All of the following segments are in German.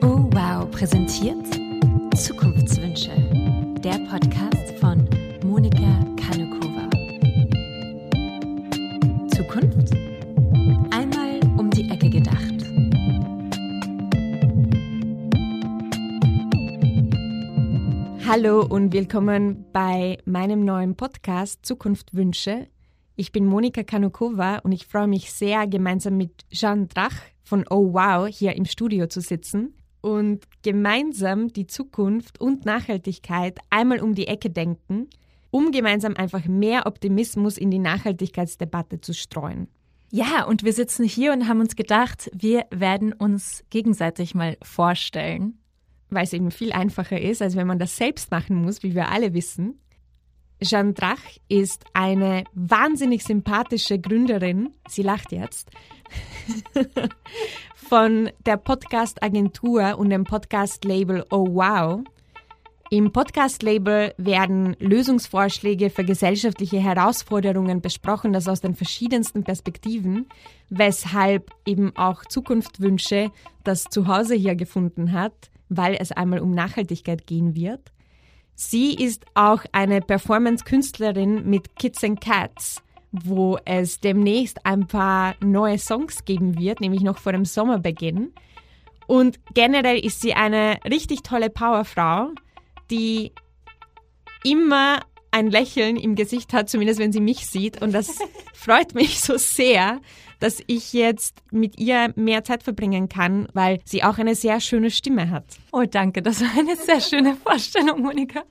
Oh Wow präsentiert Zukunftswünsche, der Podcast von Monika Kanukova. Zukunft? Einmal um die Ecke gedacht. Hallo und willkommen bei meinem neuen Podcast Zukunftwünsche. Ich bin Monika Kanukova und ich freue mich sehr, gemeinsam mit Jean Drach von Oh Wow hier im Studio zu sitzen und gemeinsam die Zukunft und Nachhaltigkeit einmal um die Ecke denken, um gemeinsam einfach mehr Optimismus in die Nachhaltigkeitsdebatte zu streuen. Ja, und wir sitzen hier und haben uns gedacht, wir werden uns gegenseitig mal vorstellen. Weil es eben viel einfacher ist, als wenn man das selbst machen muss, wie wir alle wissen. Jeanne Drach ist eine wahnsinnig sympathische Gründerin, sie lacht jetzt, von der Podcast-Agentur und dem Podcast-Label Oh Wow. Im Podcast-Label werden Lösungsvorschläge für gesellschaftliche Herausforderungen besprochen, das aus den verschiedensten Perspektiven, weshalb eben auch Zukunftwünsche das Zuhause hier gefunden hat, weil es einmal um Nachhaltigkeit gehen wird. Sie ist auch eine Performance-Künstlerin mit Kids and Cats, wo es demnächst ein paar neue Songs geben wird, nämlich noch vor dem Sommerbeginn. Und generell ist sie eine richtig tolle Powerfrau, die immer ein Lächeln im Gesicht hat, zumindest wenn sie mich sieht. Und das freut mich so sehr, dass ich jetzt mit ihr mehr Zeit verbringen kann, weil sie auch eine sehr schöne Stimme hat. Oh, danke, das war eine sehr schöne Vorstellung, Monika.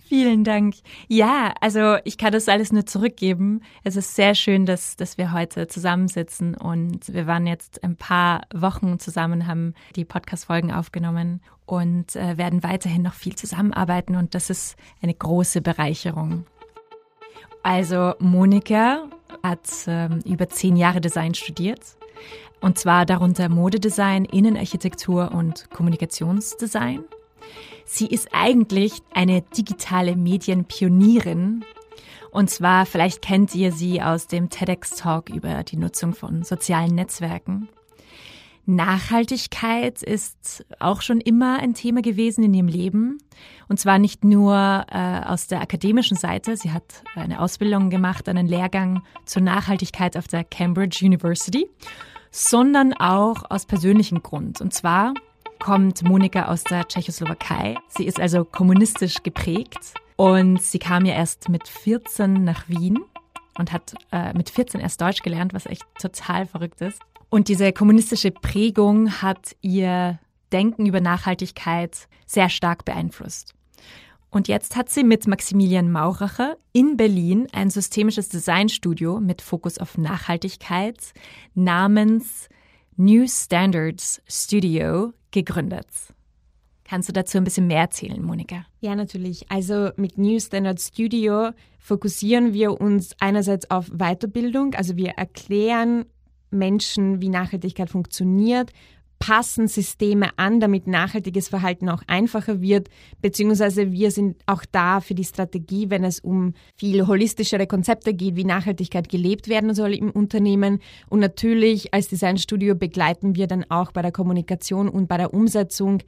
Vielen Dank. Ja, also ich kann das alles nur zurückgeben. Es ist sehr schön, dass, dass wir heute zusammensitzen und wir waren jetzt ein paar Wochen zusammen, haben die Podcast-Folgen aufgenommen und äh, werden weiterhin noch viel zusammenarbeiten und das ist eine große Bereicherung. Also Monika hat ähm, über zehn Jahre Design studiert und zwar darunter Modedesign, Innenarchitektur und Kommunikationsdesign. Sie ist eigentlich eine digitale Medienpionierin. Und zwar, vielleicht kennt ihr sie aus dem TEDx-Talk über die Nutzung von sozialen Netzwerken. Nachhaltigkeit ist auch schon immer ein Thema gewesen in ihrem Leben. Und zwar nicht nur äh, aus der akademischen Seite. Sie hat eine Ausbildung gemacht, einen Lehrgang zur Nachhaltigkeit auf der Cambridge University, sondern auch aus persönlichem Grund. Und zwar kommt Monika aus der Tschechoslowakei. Sie ist also kommunistisch geprägt und sie kam ja erst mit 14 nach Wien und hat äh, mit 14 erst Deutsch gelernt, was echt total verrückt ist. Und diese kommunistische Prägung hat ihr Denken über Nachhaltigkeit sehr stark beeinflusst. Und jetzt hat sie mit Maximilian Mauracher in Berlin ein systemisches Designstudio mit Fokus auf Nachhaltigkeit namens New Standards Studio gegründet. Kannst du dazu ein bisschen mehr erzählen, Monika? Ja, natürlich. Also mit New Standard Studio fokussieren wir uns einerseits auf Weiterbildung. Also wir erklären Menschen, wie Nachhaltigkeit funktioniert, passen Systeme an, damit nachhaltiges Verhalten auch einfacher wird, beziehungsweise wir sind auch da für die Strategie, wenn es um viel holistischere Konzepte geht, wie Nachhaltigkeit gelebt werden soll im Unternehmen. Und natürlich als Designstudio begleiten wir dann auch bei der Kommunikation und bei der Umsetzung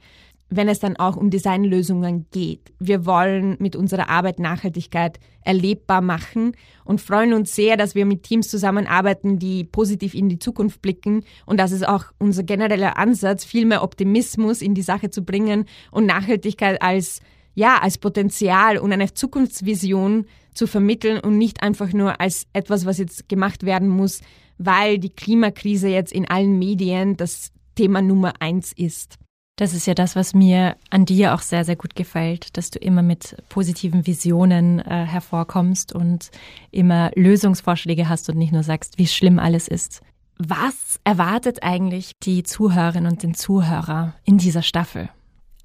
wenn es dann auch um Designlösungen geht. Wir wollen mit unserer Arbeit Nachhaltigkeit erlebbar machen und freuen uns sehr, dass wir mit Teams zusammenarbeiten, die positiv in die Zukunft blicken. Und das ist auch unser genereller Ansatz, viel mehr Optimismus in die Sache zu bringen und Nachhaltigkeit als, ja, als Potenzial und eine Zukunftsvision zu vermitteln und nicht einfach nur als etwas, was jetzt gemacht werden muss, weil die Klimakrise jetzt in allen Medien das Thema Nummer eins ist. Das ist ja das, was mir an dir auch sehr, sehr gut gefällt, dass du immer mit positiven Visionen äh, hervorkommst und immer Lösungsvorschläge hast und nicht nur sagst, wie schlimm alles ist. Was erwartet eigentlich die Zuhörerin und den Zuhörer in dieser Staffel?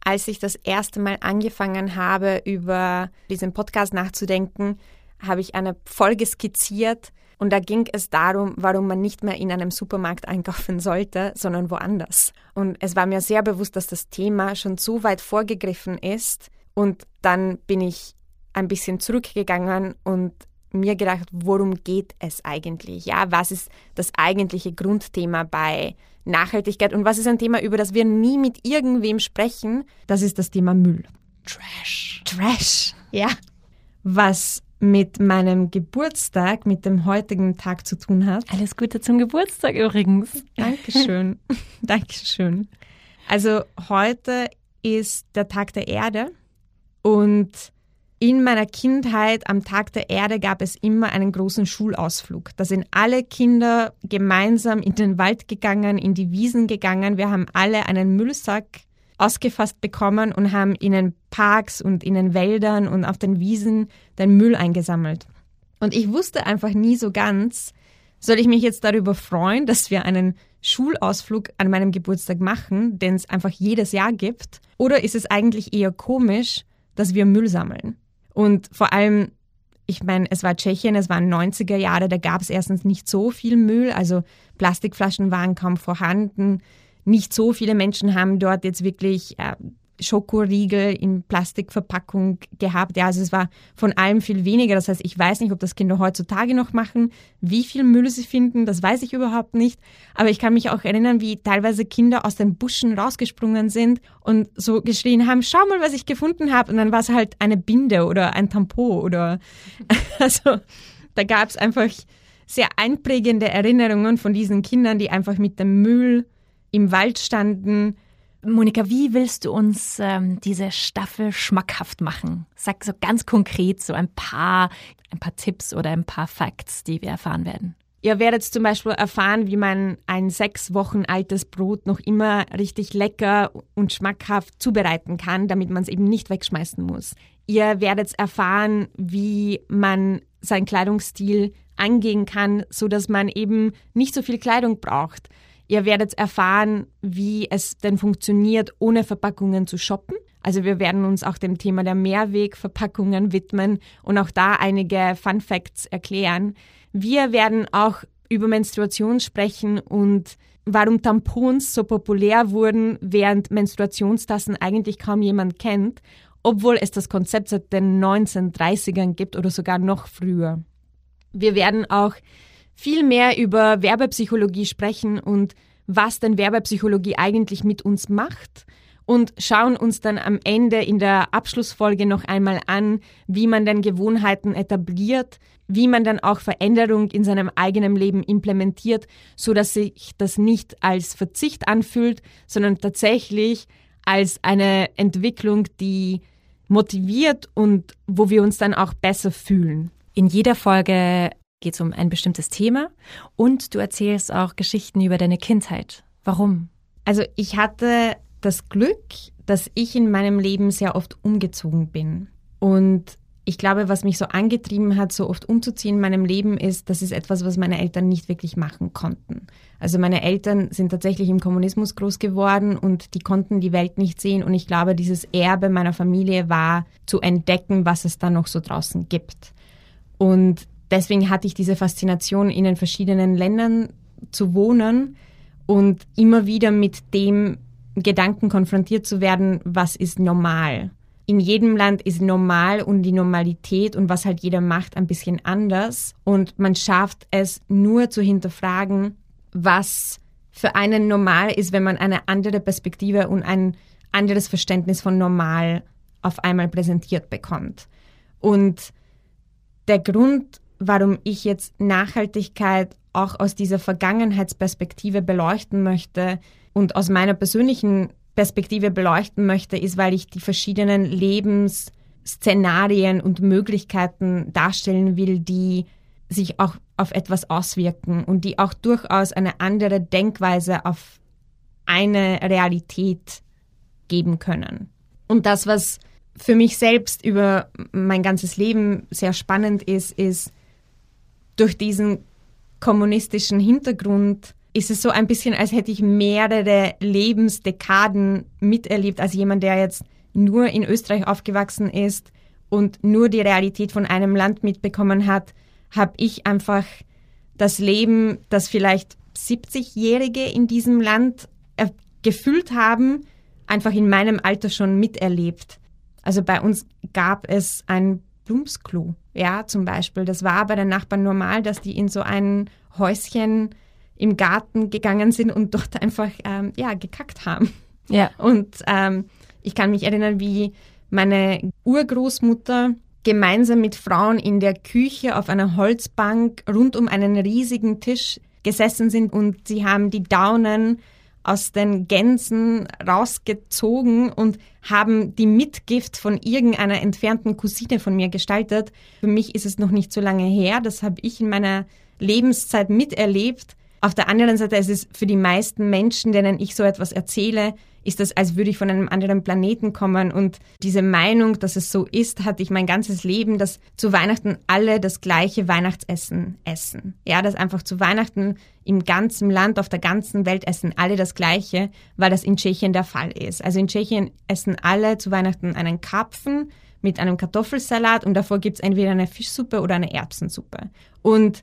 Als ich das erste Mal angefangen habe, über diesen Podcast nachzudenken, habe ich eine Folge skizziert, und da ging es darum, warum man nicht mehr in einem Supermarkt einkaufen sollte, sondern woanders. Und es war mir sehr bewusst, dass das Thema schon so weit vorgegriffen ist. Und dann bin ich ein bisschen zurückgegangen und mir gedacht, worum geht es eigentlich? Ja, was ist das eigentliche Grundthema bei Nachhaltigkeit und was ist ein Thema, über das wir nie mit irgendwem sprechen? Das ist das Thema Müll. Trash. Trash. Ja. Was mit meinem Geburtstag, mit dem heutigen Tag zu tun hat. Alles Gute zum Geburtstag übrigens. Dankeschön. Dankeschön. Also heute ist der Tag der Erde und in meiner Kindheit am Tag der Erde gab es immer einen großen Schulausflug. Da sind alle Kinder gemeinsam in den Wald gegangen, in die Wiesen gegangen. Wir haben alle einen Müllsack ausgefasst bekommen und haben in den Parks und in den Wäldern und auf den Wiesen den Müll eingesammelt. Und ich wusste einfach nie so ganz, soll ich mich jetzt darüber freuen, dass wir einen Schulausflug an meinem Geburtstag machen, den es einfach jedes Jahr gibt, oder ist es eigentlich eher komisch, dass wir Müll sammeln? Und vor allem, ich meine, es war Tschechien, es waren 90er Jahre, da gab es erstens nicht so viel Müll, also Plastikflaschen waren kaum vorhanden. Nicht so viele Menschen haben dort jetzt wirklich äh, Schokoriegel in Plastikverpackung gehabt. Ja, also es war von allem viel weniger. Das heißt, ich weiß nicht, ob das Kinder heutzutage noch machen, wie viel Müll sie finden, das weiß ich überhaupt nicht. Aber ich kann mich auch erinnern, wie teilweise Kinder aus den Buschen rausgesprungen sind und so geschrien haben, schau mal, was ich gefunden habe. Und dann war es halt eine Binde oder ein Tampon oder also da gab es einfach sehr einprägende Erinnerungen von diesen Kindern, die einfach mit dem Müll im Wald standen Monika, wie willst du uns ähm, diese Staffel schmackhaft machen? Sag so ganz konkret so ein paar, ein paar Tipps oder ein paar Facts, die wir erfahren werden. Ihr werdet zum Beispiel erfahren, wie man ein sechs Wochen altes Brot noch immer richtig lecker und schmackhaft zubereiten kann, damit man es eben nicht wegschmeißen muss. Ihr werdet erfahren, wie man seinen Kleidungsstil angehen kann, so dass man eben nicht so viel Kleidung braucht. Ihr werdet erfahren, wie es denn funktioniert, ohne Verpackungen zu shoppen. Also wir werden uns auch dem Thema der Mehrwegverpackungen widmen und auch da einige Fun Facts erklären. Wir werden auch über Menstruation sprechen und warum Tampons so populär wurden, während Menstruationstassen eigentlich kaum jemand kennt, obwohl es das Konzept seit den 1930ern gibt oder sogar noch früher. Wir werden auch viel mehr über Werbepsychologie sprechen und was denn Werbepsychologie eigentlich mit uns macht und schauen uns dann am Ende in der Abschlussfolge noch einmal an, wie man denn Gewohnheiten etabliert, wie man dann auch Veränderung in seinem eigenen Leben implementiert, so dass sich das nicht als Verzicht anfühlt, sondern tatsächlich als eine Entwicklung, die motiviert und wo wir uns dann auch besser fühlen. In jeder Folge geht es um ein bestimmtes Thema und du erzählst auch Geschichten über deine Kindheit. Warum? Also ich hatte das Glück, dass ich in meinem Leben sehr oft umgezogen bin. Und ich glaube, was mich so angetrieben hat, so oft umzuziehen in meinem Leben, ist, das ist etwas, was meine Eltern nicht wirklich machen konnten. Also meine Eltern sind tatsächlich im Kommunismus groß geworden und die konnten die Welt nicht sehen. Und ich glaube, dieses Erbe meiner Familie war zu entdecken, was es da noch so draußen gibt. Und deswegen hatte ich diese Faszination, in den verschiedenen Ländern zu wohnen und immer wieder mit dem Gedanken konfrontiert zu werden, was ist normal. In jedem Land ist normal und die Normalität und was halt jeder macht ein bisschen anders. Und man schafft es nur zu hinterfragen, was für einen normal ist, wenn man eine andere Perspektive und ein anderes Verständnis von normal auf einmal präsentiert bekommt. Und der Grund, warum ich jetzt Nachhaltigkeit auch aus dieser Vergangenheitsperspektive beleuchten möchte und aus meiner persönlichen Perspektive beleuchten möchte, ist, weil ich die verschiedenen Lebensszenarien und Möglichkeiten darstellen will, die sich auch auf etwas auswirken und die auch durchaus eine andere Denkweise auf eine Realität geben können. Und das, was für mich selbst über mein ganzes Leben sehr spannend ist, ist, durch diesen kommunistischen Hintergrund ist es so ein bisschen, als hätte ich mehrere Lebensdekaden miterlebt als jemand, der jetzt nur in Österreich aufgewachsen ist und nur die Realität von einem Land mitbekommen hat, habe ich einfach das Leben, das vielleicht 70-Jährige in diesem Land gefühlt haben, einfach in meinem Alter schon miterlebt. Also bei uns gab es ein Plumpsklo. Ja, zum Beispiel. Das war bei den Nachbarn normal, dass die in so ein Häuschen im Garten gegangen sind und dort einfach ähm, ja, gekackt haben. Ja. Und ähm, ich kann mich erinnern, wie meine Urgroßmutter gemeinsam mit Frauen in der Küche auf einer Holzbank rund um einen riesigen Tisch gesessen sind und sie haben die Daunen aus den Gänsen rausgezogen und haben die Mitgift von irgendeiner entfernten Cousine von mir gestaltet. Für mich ist es noch nicht so lange her, das habe ich in meiner Lebenszeit miterlebt. Auf der anderen Seite ist es für die meisten Menschen, denen ich so etwas erzähle, ist das, als würde ich von einem anderen Planeten kommen. Und diese Meinung, dass es so ist, hatte ich mein ganzes Leben, dass zu Weihnachten alle das gleiche Weihnachtsessen essen. Ja, dass einfach zu Weihnachten im ganzen Land, auf der ganzen Welt essen alle das gleiche, weil das in Tschechien der Fall ist. Also in Tschechien essen alle zu Weihnachten einen Karpfen mit einem Kartoffelsalat und davor gibt es entweder eine Fischsuppe oder eine Erbsensuppe. Und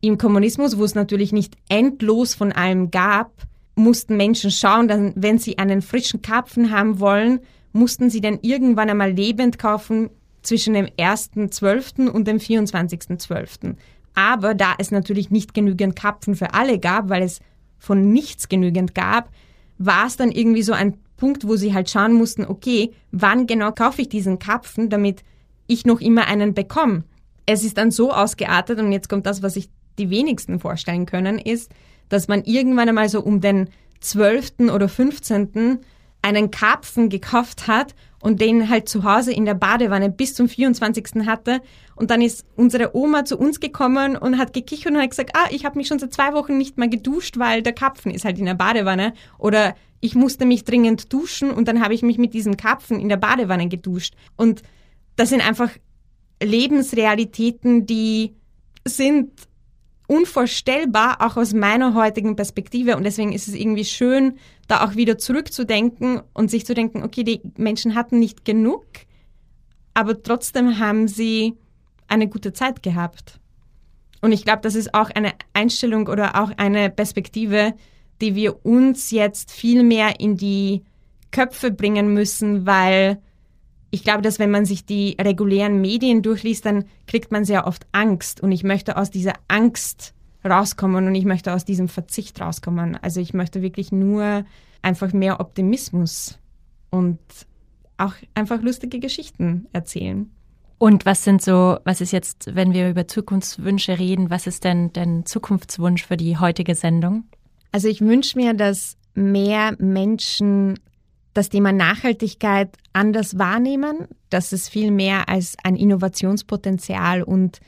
im Kommunismus, wo es natürlich nicht endlos von allem gab, mussten Menschen schauen, dass, wenn sie einen frischen Karpfen haben wollen, mussten sie dann irgendwann einmal lebend kaufen zwischen dem 1.12. und dem 24.12. Aber da es natürlich nicht genügend Karpfen für alle gab, weil es von nichts genügend gab, war es dann irgendwie so ein Punkt, wo sie halt schauen mussten, okay, wann genau kaufe ich diesen Karpfen, damit ich noch immer einen bekomme. Es ist dann so ausgeartet und jetzt kommt das, was sich die wenigsten vorstellen können, ist, dass man irgendwann einmal so um den 12. oder 15. einen Karpfen gekauft hat und den halt zu Hause in der Badewanne bis zum 24. hatte. Und dann ist unsere Oma zu uns gekommen und hat gekichert und hat gesagt, ah, ich habe mich schon seit zwei Wochen nicht mehr geduscht, weil der Karpfen ist halt in der Badewanne. Oder ich musste mich dringend duschen und dann habe ich mich mit diesem Karpfen in der Badewanne geduscht. Und das sind einfach Lebensrealitäten, die sind unvorstellbar, auch aus meiner heutigen Perspektive. Und deswegen ist es irgendwie schön, da auch wieder zurückzudenken und sich zu denken, okay, die Menschen hatten nicht genug, aber trotzdem haben sie eine gute Zeit gehabt. Und ich glaube, das ist auch eine Einstellung oder auch eine Perspektive, die wir uns jetzt viel mehr in die Köpfe bringen müssen, weil ich glaube, dass wenn man sich die regulären Medien durchliest, dann kriegt man sehr oft Angst. Und ich möchte aus dieser Angst rauskommen und ich möchte aus diesem Verzicht rauskommen. Also ich möchte wirklich nur einfach mehr Optimismus und auch einfach lustige Geschichten erzählen. Und was sind so, was ist jetzt, wenn wir über Zukunftswünsche reden, was ist denn dein Zukunftswunsch für die heutige Sendung? Also ich wünsche mir, dass mehr Menschen das Thema Nachhaltigkeit anders wahrnehmen, dass es viel mehr als ein Innovationspotenzial und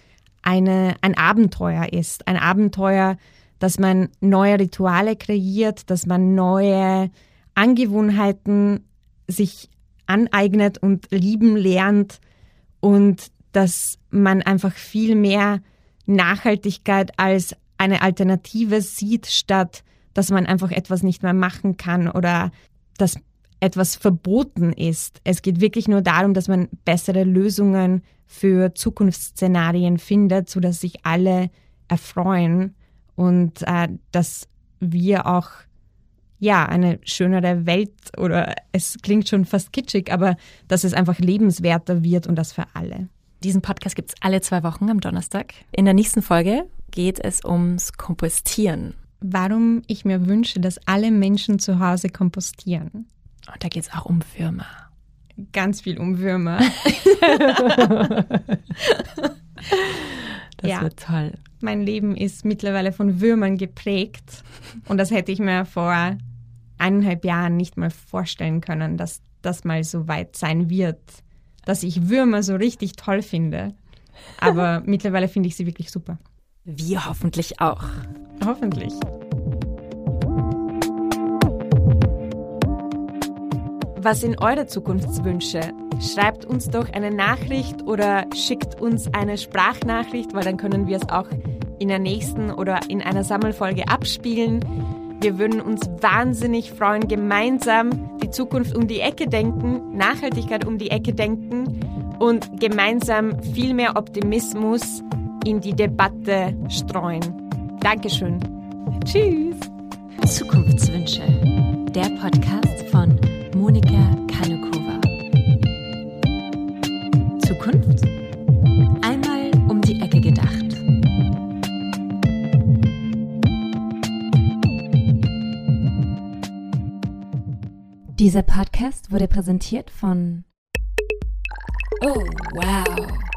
eine, ein Abenteuer ist. Ein Abenteuer, dass man neue Rituale kreiert, dass man neue Angewohnheiten sich aneignet und lieben lernt und dass man einfach viel mehr Nachhaltigkeit als eine Alternative sieht, statt dass man einfach etwas nicht mehr machen kann oder dass etwas verboten ist. Es geht wirklich nur darum, dass man bessere Lösungen für Zukunftsszenarien findet, sodass sich alle erfreuen und äh, dass wir auch ja eine schönere Welt oder es klingt schon fast kitschig, aber dass es einfach lebenswerter wird und das für alle. Diesen Podcast gibt es alle zwei Wochen am Donnerstag. In der nächsten Folge geht es ums Kompostieren. Warum ich mir wünsche, dass alle Menschen zu Hause kompostieren. Und da geht es auch um Würmer. Ganz viel um Würmer. das ja. wird toll. Mein Leben ist mittlerweile von Würmern geprägt. Und das hätte ich mir vor eineinhalb Jahren nicht mal vorstellen können, dass das mal so weit sein wird, dass ich Würmer so richtig toll finde. Aber mittlerweile finde ich sie wirklich super. Wir hoffentlich auch. Hoffentlich. Was sind eure Zukunftswünsche? Schreibt uns doch eine Nachricht oder schickt uns eine Sprachnachricht, weil dann können wir es auch in der nächsten oder in einer Sammelfolge abspielen. Wir würden uns wahnsinnig freuen, gemeinsam die Zukunft um die Ecke denken, Nachhaltigkeit um die Ecke denken und gemeinsam viel mehr Optimismus in die Debatte streuen. Dankeschön. Tschüss. Zukunftswünsche. Der Podcast von Monika Kanekova. Zukunft? Einmal um die Ecke gedacht. Dieser Podcast wurde präsentiert von Oh, wow.